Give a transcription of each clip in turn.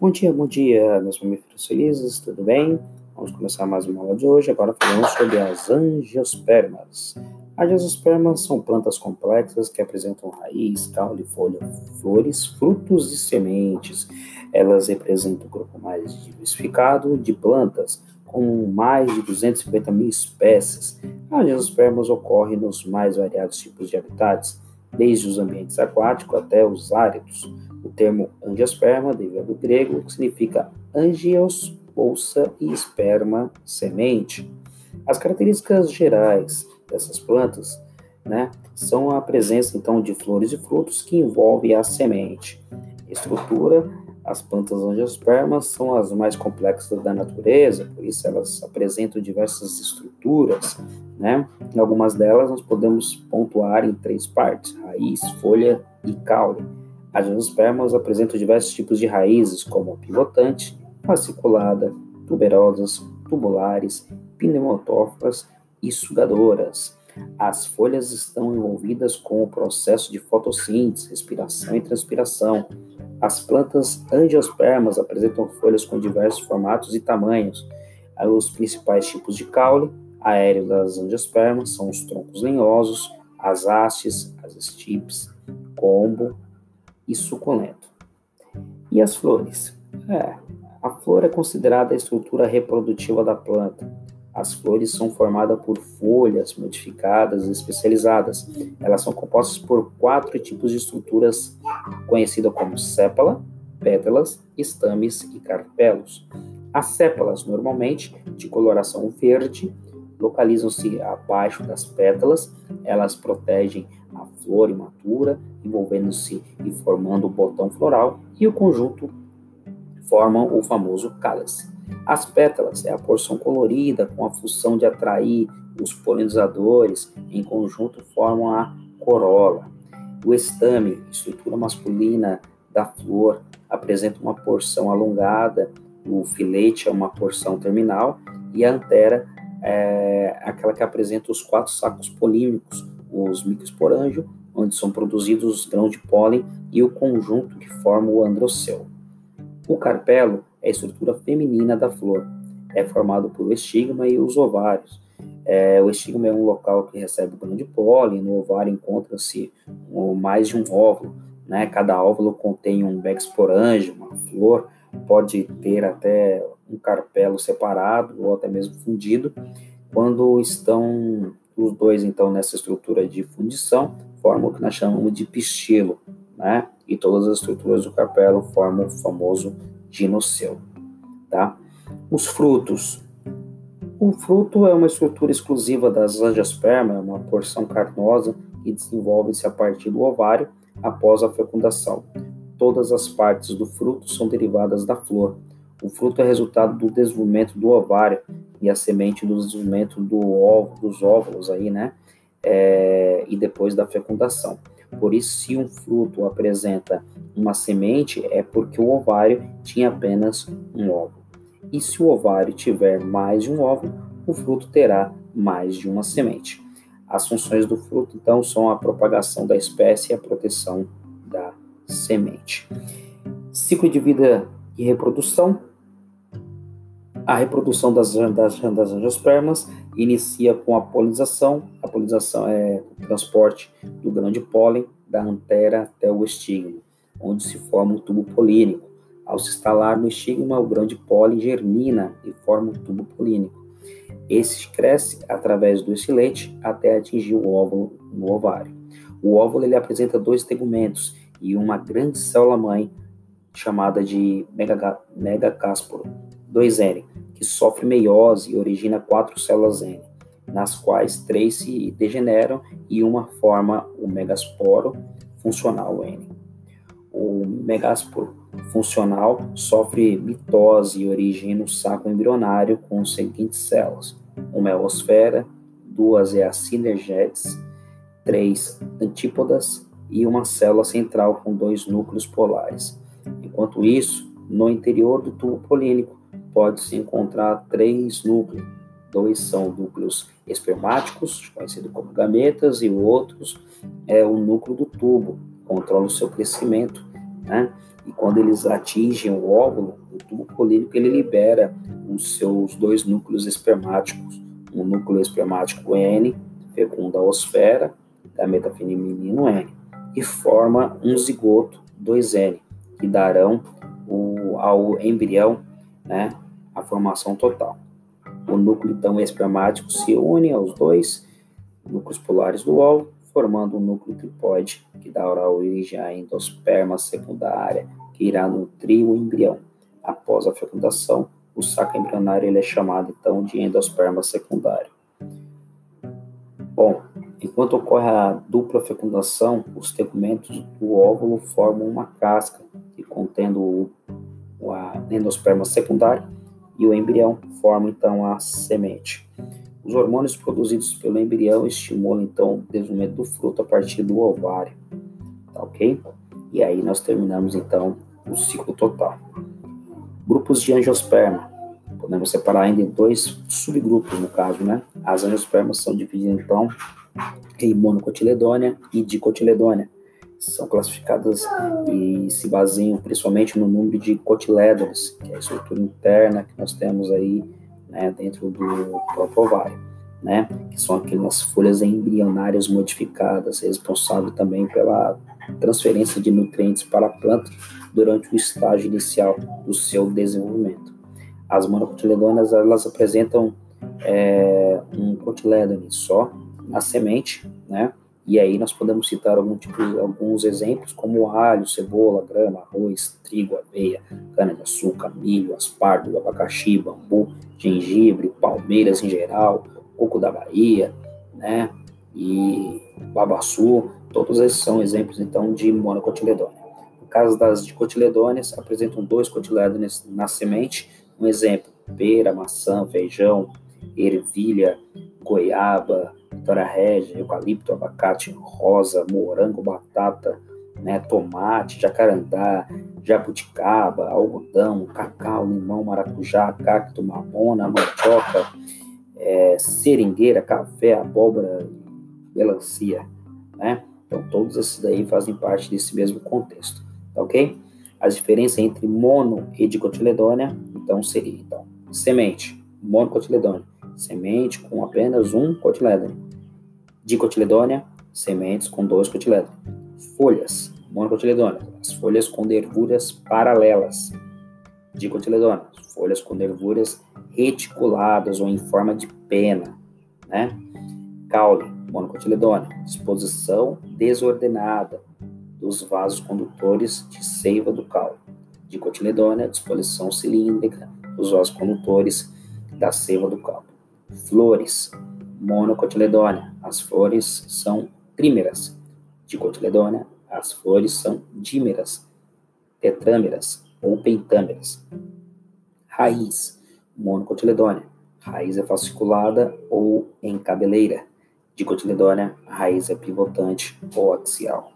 Bom dia, bom dia, meus mamíferos felizes, tudo bem? Vamos começar mais uma aula de hoje, agora falando sobre as angiospermas. As angiospermas são plantas complexas que apresentam raiz, caule, folha, flores, frutos e sementes. Elas representam o grupo mais diversificado de plantas, com mais de 250 mil espécies. As angiospermas ocorrem nos mais variados tipos de habitats, desde os ambientes aquáticos até os áridos. O termo angiosperma deriva do grego, que significa angios, bolsa, e esperma, semente. As características gerais dessas plantas né, são a presença então de flores e frutos que envolvem a semente. Estrutura, as plantas angiospermas são as mais complexas da natureza, por isso elas apresentam diversas estruturas, né? Em algumas delas nós podemos pontuar em três partes: raiz, folha e caule. As angiospermas apresentam diversos tipos de raízes, como pivotante, fasciculada, tuberosas, tubulares, pneumatóforas e sugadoras. As folhas estão envolvidas com o processo de fotossíntese, respiração e transpiração. As plantas angiospermas apresentam folhas com diversos formatos e tamanhos. Os principais tipos de caule aéreo das angiospermas são os troncos lenhosos, as hastes, as estipes, combo, e suculento. E as flores? É, a flor é considerada a estrutura reprodutiva da planta. As flores são formadas por folhas modificadas especializadas. Elas são compostas por quatro tipos de estruturas conhecidas como sépala, pétalas, estames e carpelos. As sépalas, normalmente de coloração verde, localizam-se abaixo das pétalas. Elas protegem a flor imatura, envolvendo-se e formando o botão floral, e o conjunto formam o famoso cálice. As pétalas é a porção colorida com a função de atrair os polinizadores, em conjunto formam a corola. O estame, estrutura masculina da flor, apresenta uma porção alongada, o filete é uma porção terminal e a antera é aquela que apresenta os quatro sacos polímicos, os microsporângios, onde são produzidos os grãos de pólen e o conjunto que forma o androceu. O carpelo é a estrutura feminina da flor. É formado por estigma e os ovários. É, o estigma é um local que recebe o grão de pólen, no ovário encontra-se mais de um óvulo. Né? Cada óvulo contém um bexporângio, uma flor, pode ter até um carpelo separado ou até mesmo fundido. Quando estão os dois, então, nessa estrutura de fundição, formam o que nós chamamos de pistilo, né? E todas as estruturas do carpelo formam o famoso ginoceu, tá? Os frutos. O fruto é uma estrutura exclusiva das angiospermas, é uma porção carnosa que desenvolve-se a partir do ovário após a fecundação. Todas as partes do fruto são derivadas da flor. O fruto é resultado do desenvolvimento do ovário e a semente do desenvolvimento do ovo, dos óvulos aí, né? É, e depois da fecundação. Por isso, se um fruto apresenta uma semente, é porque o ovário tinha apenas um óvulo. E se o ovário tiver mais de um óvulo, o fruto terá mais de uma semente. As funções do fruto, então, são a propagação da espécie e a proteção da semente. Ciclo de vida e reprodução. A reprodução das, das, das angiospermas inicia com a polinização. A polinização é o transporte do grão de pólen da antera até o estigma, onde se forma o tubo polínico. Ao se instalar no estigma, o grão de pólen germina e forma o tubo polínico. Esse cresce através do estilete até atingir o óvulo no ovário. O óvulo ele apresenta dois tegumentos e uma grande célula-mãe chamada de megacásporo, 2N, que sofre meiose e origina quatro células N, nas quais três se degeneram e uma forma o megasporo funcional N. O megasporo funcional sofre mitose e origina o saco embrionário com as seguintes células: uma eosfera, duas eacinergetes, três antípodas e uma célula central com dois núcleos polares. Enquanto isso, no interior do tubo polínico pode-se encontrar três núcleos. Dois são núcleos espermáticos, conhecidos como gametas, e o outro é o núcleo do tubo, que controla o seu crescimento, né? e quando eles atingem o óvulo, o tubo polínico ele libera os seus dois núcleos espermáticos, um núcleo espermático N, fecunda a osfera, gameta feminino N, e forma um zigoto 2N, que darão o, ao embrião né, a formação total. O núcleo então espermático se une aos dois núcleos polares do óvulo, formando um núcleo triploide, que dará origem à endosperma secundária, que irá nutrir o embrião. Após a fecundação, o saco embrionário ele é chamado então de endosperma secundário. Bom, enquanto ocorre a dupla fecundação, os tegumentos do óvulo formam uma casca que contendo o, a endosperma secundário e o embrião forma então a semente. Os hormônios produzidos pelo embrião estimulam então o desenvolvimento do fruto a partir do ovário, tá ok? E aí nós terminamos então o ciclo total. Grupos de angiosperma. Podemos separar ainda em dois subgrupos, no caso, né? As angiospermas são divididas então em monocotiledônia e dicotiledônia. São classificadas e se baseiam principalmente no número de cotilédones, que é a estrutura interna que nós temos aí né, dentro do próprio ovário, né, que são aquelas folhas embrionárias modificadas, responsável também pela transferência de nutrientes para a planta durante o estágio inicial do seu desenvolvimento. As monocotiledôneas elas apresentam é, um cotilédone só na semente, né? E aí nós podemos citar algum tipo, alguns exemplos como alho, cebola, grama, arroz, trigo, aveia, cana-de-açúcar, milho, aspargo, abacaxi, bambu, gengibre, palmeiras em geral, coco da Bahia, né? E babaçu, todos esses são exemplos então de monocotiledônia. No caso das dicotiledôneas, apresentam dois cotilédones na semente, um exemplo, pera, maçã, feijão, ervilha, goiaba, vitória régia, eucalipto, abacate, rosa, morango, batata, né, tomate, jacarandá, jabuticaba, algodão, cacau, limão, maracujá, cacto, mamona, mandioca, é, seringueira, café, abóbora, melancia, né? Então, todos esses daí fazem parte desse mesmo contexto, tá ok? As diferenças entre mono e dicotiledônia, então, seria, então, semente, monocotiledônia, semente com apenas um cotilédone. Dicotiledônia, sementes com dois cotilédones. Folhas, monocotiledônia, as folhas com nervuras paralelas. Dicotiledônia, folhas com nervuras reticuladas ou em forma de pena, né? Caule, monocotiledônia, disposição desordenada dos vasos condutores de seiva do caule. Dicotiledônia, disposição cilíndrica dos vasos condutores da seiva do caule. Flores, monocotiledônia, as flores são trímeras. Dicotiledônia, as flores são dímeras, tetrâmeras ou pentâmeras. Raiz, monocotiledônia, raiz é fasciculada ou em cabeleira. Dicotiledônia, raiz é pivotante ou axial.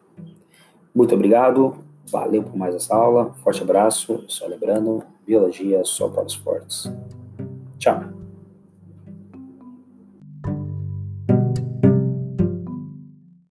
Muito obrigado, valeu por mais essa aula, forte abraço, só lembrando, biologia só para os fortes. Tchau.